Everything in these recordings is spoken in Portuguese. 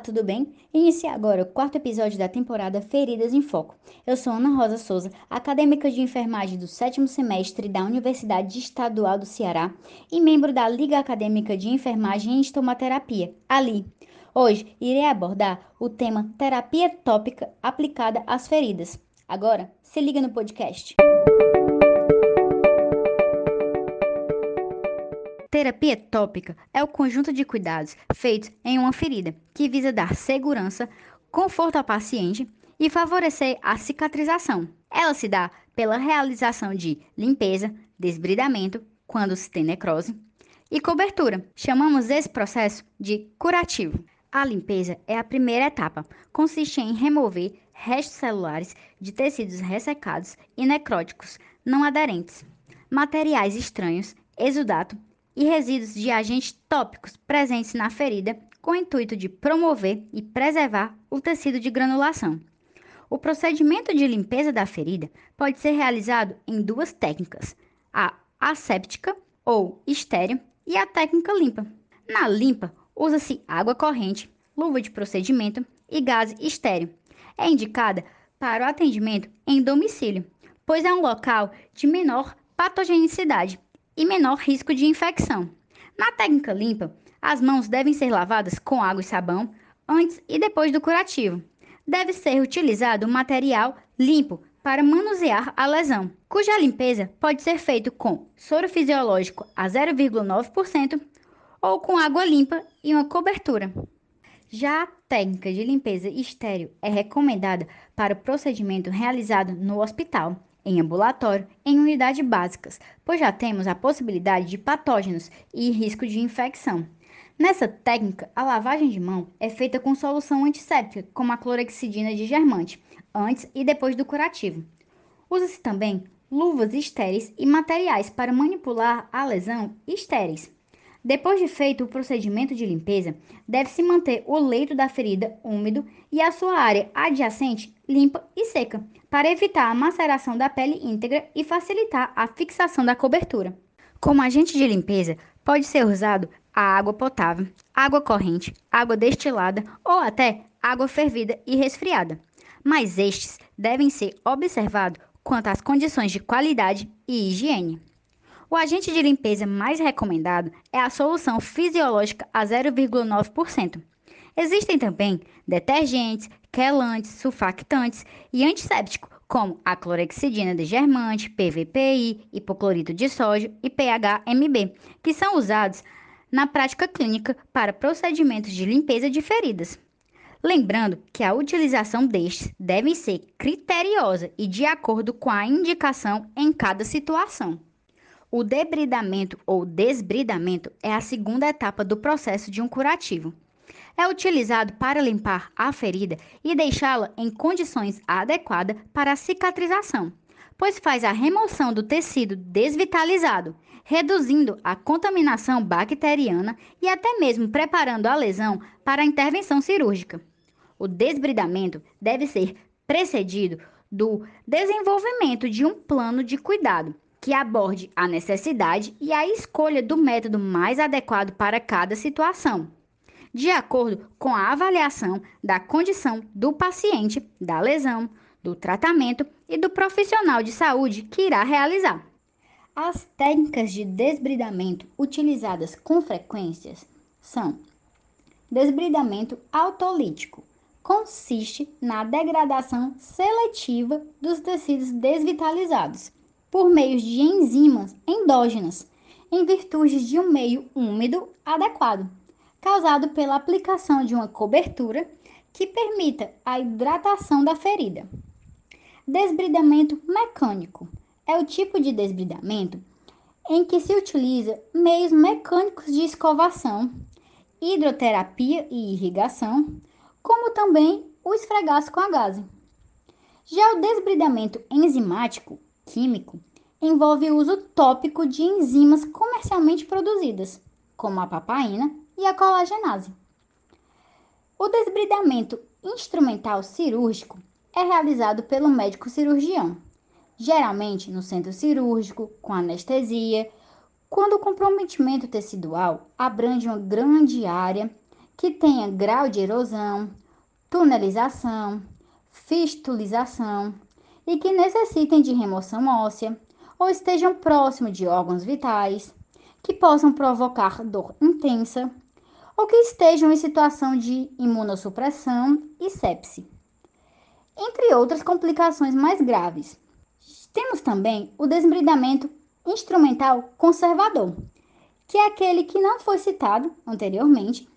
tudo bem? Inicia agora o quarto episódio da temporada Feridas em Foco. Eu sou Ana Rosa Souza, acadêmica de enfermagem do sétimo semestre da Universidade Estadual do Ceará e membro da Liga Acadêmica de Enfermagem e Estomaterapia, ALI. Hoje irei abordar o tema terapia tópica aplicada às feridas. Agora, se liga no podcast. Terapia tópica é o conjunto de cuidados feitos em uma ferida que visa dar segurança, conforto ao paciente e favorecer a cicatrização. Ela se dá pela realização de limpeza, desbridamento, quando se tem necrose, e cobertura. Chamamos esse processo de curativo. A limpeza é a primeira etapa. Consiste em remover restos celulares de tecidos ressecados e necróticos não aderentes, materiais estranhos, exudato e resíduos de agentes tópicos presentes na ferida com o intuito de promover e preservar o tecido de granulação. O procedimento de limpeza da ferida pode ser realizado em duas técnicas: a asséptica ou estéreo e a técnica limpa. Na limpa, usa-se água corrente, luva de procedimento e gás estéreo. É indicada para o atendimento em domicílio, pois é um local de menor patogenicidade e menor risco de infecção. Na técnica limpa, as mãos devem ser lavadas com água e sabão antes e depois do curativo. Deve ser utilizado material limpo para manusear a lesão, cuja limpeza pode ser feita com soro fisiológico a 0,9% ou com água limpa e uma cobertura. Já a técnica de limpeza estéreo é recomendada para o procedimento realizado no hospital em ambulatório, em unidades básicas, pois já temos a possibilidade de patógenos e risco de infecção. Nessa técnica, a lavagem de mão é feita com solução antisséptica, como a clorexidina de germante, antes e depois do curativo. Usa-se também luvas estéreis e materiais para manipular a lesão estéreis. Depois de feito o procedimento de limpeza, deve-se manter o leito da ferida úmido e a sua área adjacente limpa e seca, para evitar a maceração da pele íntegra e facilitar a fixação da cobertura. Como agente de limpeza, pode ser usado a água potável, água corrente, água destilada ou até água fervida e resfriada. Mas estes devem ser observados quanto às condições de qualidade e higiene. O agente de limpeza mais recomendado é a solução fisiológica a 0,9%. Existem também detergentes, quelantes, sulfactantes e antissépticos, como a clorexidina de germante, PVPI, hipoclorito de sódio e PHMB, que são usados na prática clínica para procedimentos de limpeza de feridas. Lembrando que a utilização destes deve ser criteriosa e de acordo com a indicação em cada situação. O debridamento ou desbridamento é a segunda etapa do processo de um curativo. É utilizado para limpar a ferida e deixá-la em condições adequadas para a cicatrização, pois faz a remoção do tecido desvitalizado, reduzindo a contaminação bacteriana e até mesmo preparando a lesão para a intervenção cirúrgica. O desbridamento deve ser precedido do desenvolvimento de um plano de cuidado que aborde a necessidade e a escolha do método mais adequado para cada situação, de acordo com a avaliação da condição do paciente, da lesão, do tratamento e do profissional de saúde que irá realizar. As técnicas de desbridamento utilizadas com frequência são desbridamento autolítico. Consiste na degradação seletiva dos tecidos desvitalizados por meio de enzimas endógenas, em virtude de um meio úmido adequado, causado pela aplicação de uma cobertura que permita a hidratação da ferida. Desbridamento mecânico é o tipo de desbridamento em que se utiliza meios mecânicos de escovação, hidroterapia e irrigação, como também o esfregaço com a gase. Já o desbridamento enzimático químico envolve o uso tópico de enzimas comercialmente produzidas, como a papaina e a colagenase. O desbridamento instrumental cirúrgico é realizado pelo médico cirurgião, geralmente no centro cirúrgico, com anestesia, quando o comprometimento tecidual abrange uma grande área que tenha grau de erosão, tunelização, fistulização e que necessitem de remoção óssea ou estejam próximo de órgãos vitais, que possam provocar dor intensa ou que estejam em situação de imunossupressão e sepse, entre outras complicações mais graves. Temos também o desbridamento instrumental conservador, que é aquele que não foi citado anteriormente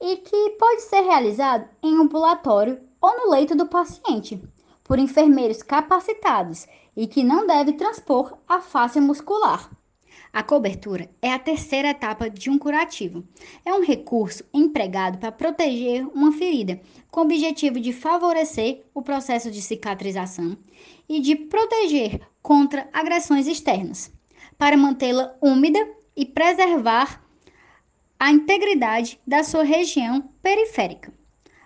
e que pode ser realizado em ambulatório ou no leito do paciente, por enfermeiros capacitados e que não deve transpor a face muscular. A cobertura é a terceira etapa de um curativo. É um recurso empregado para proteger uma ferida, com o objetivo de favorecer o processo de cicatrização e de proteger contra agressões externas, para mantê-la úmida e preservar a integridade da sua região periférica.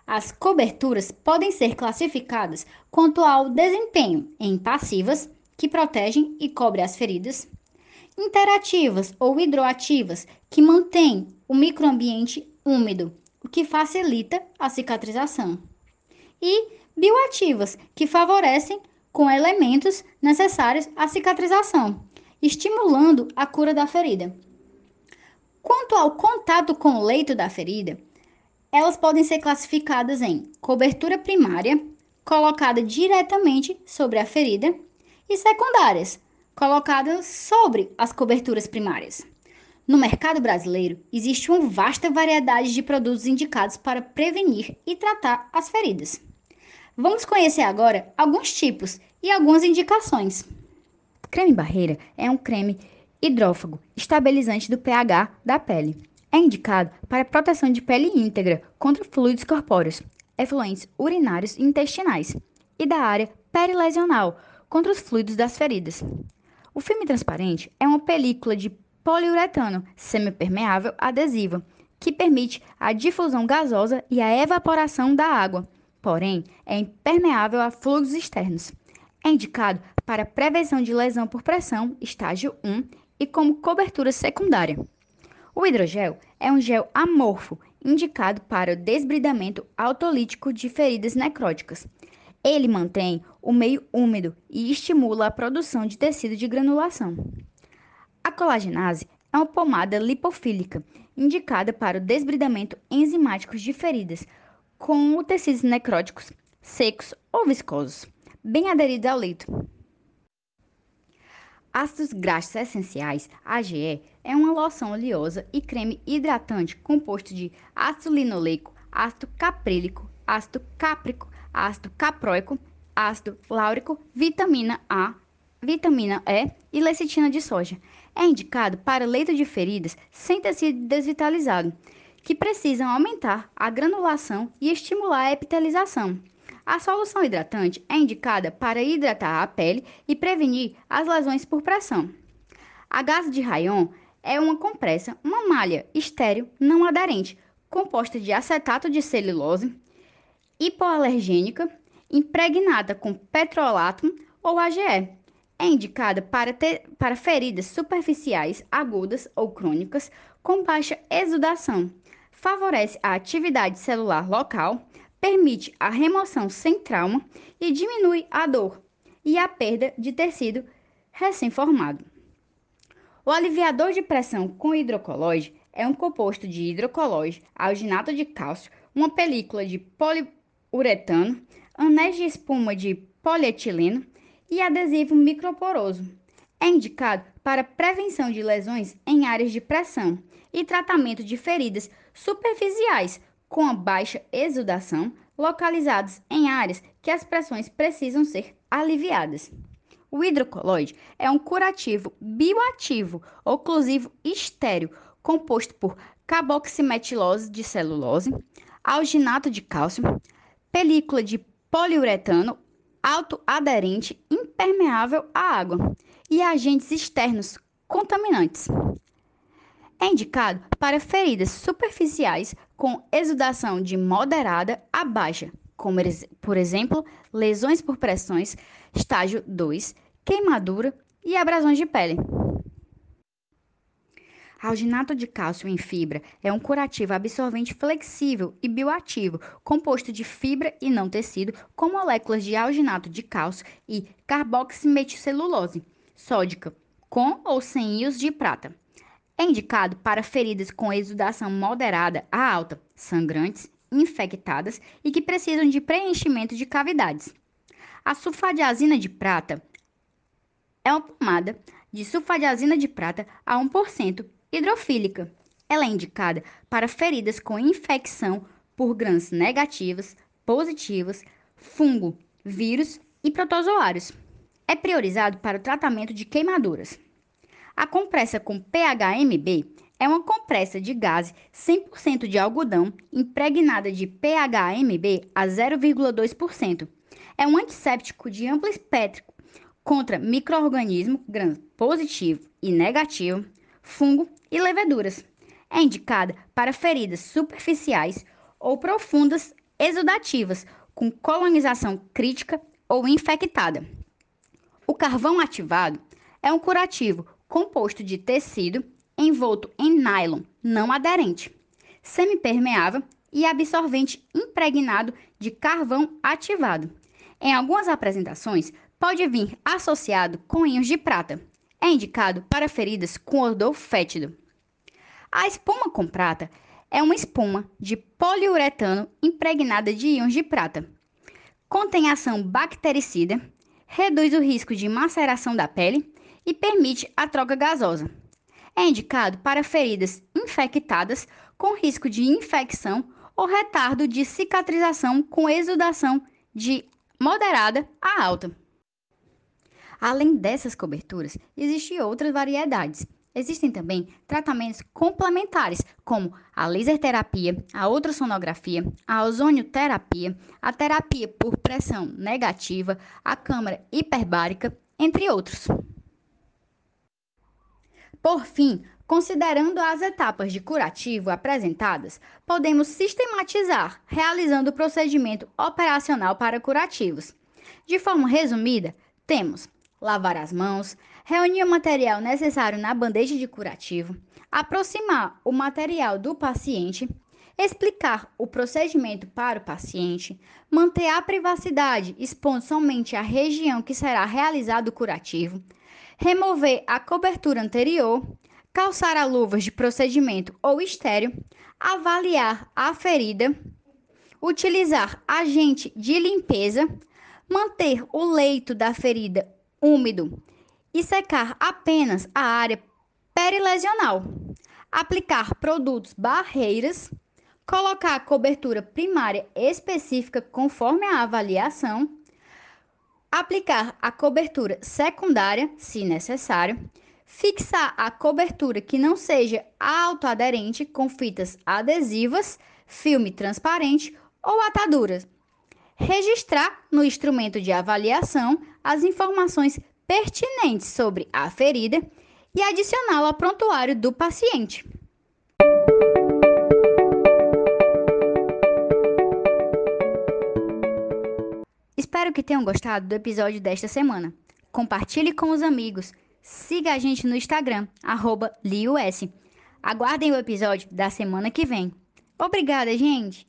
As coberturas podem ser classificadas quanto ao desempenho em passivas, que protegem e cobrem as feridas, interativas ou hidroativas, que mantêm o microambiente úmido, o que facilita a cicatrização, e bioativas, que favorecem com elementos necessários à cicatrização, estimulando a cura da ferida. Quanto ao contato com o leito da ferida, elas podem ser classificadas em cobertura primária, colocada diretamente sobre a ferida, e secundárias, colocadas sobre as coberturas primárias. No mercado brasileiro, existe uma vasta variedade de produtos indicados para prevenir e tratar as feridas. Vamos conhecer agora alguns tipos e algumas indicações. Creme barreira é um creme hidrófago, estabilizante do pH da pele. É indicado para proteção de pele íntegra contra fluidos corpóreos, efluentes urinários e intestinais, e da área perilesional contra os fluidos das feridas. O filme transparente é uma película de poliuretano semipermeável adesiva que permite a difusão gasosa e a evaporação da água, porém é impermeável a fluidos externos. É indicado para prevenção de lesão por pressão, estágio 1, e como cobertura secundária. O hidrogel é um gel amorfo indicado para o desbridamento autolítico de feridas necróticas. Ele mantém o meio úmido e estimula a produção de tecido de granulação. A colagenase é uma pomada lipofílica indicada para o desbridamento enzimático de feridas com tecidos necróticos secos ou viscosos, bem aderidos ao leito. Ácidos graxos essenciais, AGE, é uma loção oleosa e creme hidratante composto de ácido linoleico, ácido caprílico, ácido cáprico, ácido caproico, ácido láurico, vitamina A, vitamina E e lecitina de soja. É indicado para leito de feridas sem tecido desvitalizado, que precisam aumentar a granulação e estimular a epitelização. A solução hidratante é indicada para hidratar a pele e prevenir as lesões por pressão. A gás de rayon é uma compressa, uma malha estéril não aderente, composta de acetato de celulose, hipoalergênica, impregnada com petrolato ou AGE. É indicada para, ter, para feridas superficiais agudas ou crônicas com baixa exudação. Favorece a atividade celular local, permite a remoção sem trauma e diminui a dor e a perda de tecido recém-formado. O aliviador de pressão com hidrocolóide é um composto de hidrocolóide, alginato de cálcio, uma película de poliuretano, anéis de espuma de polietileno e adesivo microporoso. É indicado para prevenção de lesões em áreas de pressão e tratamento de feridas superficiais com a baixa exudação, localizados em áreas que as pressões precisam ser aliviadas. O hidrocolóide é um curativo bioativo oclusivo estéreo composto por carboximetilose de celulose, alginato de cálcio, película de poliuretano autoaderente impermeável à água e agentes externos contaminantes. É indicado para feridas superficiais com exudação de moderada a baixa, como por exemplo, lesões por pressões, estágio 2, queimadura e abrasões de pele. Alginato de cálcio em fibra é um curativo absorvente flexível e bioativo, composto de fibra e não tecido, com moléculas de alginato de cálcio e carboximetilcelulose sódica, com ou sem íons de prata. É indicado para feridas com exudação moderada a alta, sangrantes, infectadas e que precisam de preenchimento de cavidades. A sulfadiazina de prata é uma pomada de sulfadiazina de prata a 1% hidrofílica. Ela é indicada para feridas com infecção por grãos negativas, positivas, fungo, vírus e protozoários. É priorizado para o tratamento de queimaduras. A compressa com PHMB é uma compressa de gás 100% de algodão impregnada de PHMB a 0,2%. É um antisséptico de amplo espectro contra microorganismo gram positivo e negativo, fungo e leveduras. É indicada para feridas superficiais ou profundas exudativas com colonização crítica ou infectada. O carvão ativado é um curativo composto de tecido envolto em nylon não aderente, semipermeável e absorvente impregnado de carvão ativado. Em algumas apresentações, pode vir associado com íons de prata. É indicado para feridas com odor fétido. A espuma com prata é uma espuma de poliuretano impregnada de íons de prata. Contém ação bactericida, reduz o risco de maceração da pele e permite a troca gasosa. É indicado para feridas infectadas com risco de infecção ou retardo de cicatrização com exudação de moderada a alta. Além dessas coberturas, existem outras variedades. Existem também tratamentos complementares, como a laser terapia, a ultrassonografia, a ozonioterapia, a terapia por pressão negativa, a câmara hiperbárica, entre outros. Por fim, considerando as etapas de curativo apresentadas, podemos sistematizar realizando o procedimento operacional para curativos. De forma resumida, temos lavar as mãos, reunir o material necessário na bandeja de curativo, aproximar o material do paciente, explicar o procedimento para o paciente, manter a privacidade expondo somente a região que será realizado o curativo, remover a cobertura anterior, calçar a luvas de procedimento ou estéreo, avaliar a ferida, utilizar agente de limpeza, manter o leito da ferida úmido e secar apenas a área perilesional, aplicar produtos barreiras, colocar a cobertura primária específica conforme a avaliação, aplicar a cobertura secundária, se necessário, fixar a cobertura que não seja autoaderente com fitas adesivas, filme transparente ou ataduras. Registrar no instrumento de avaliação as informações pertinentes sobre a ferida e adicioná-la ao prontuário do paciente. Que tenham gostado do episódio desta semana. Compartilhe com os amigos. Siga a gente no Instagram, LiuS. Aguardem o episódio da semana que vem. Obrigada, gente!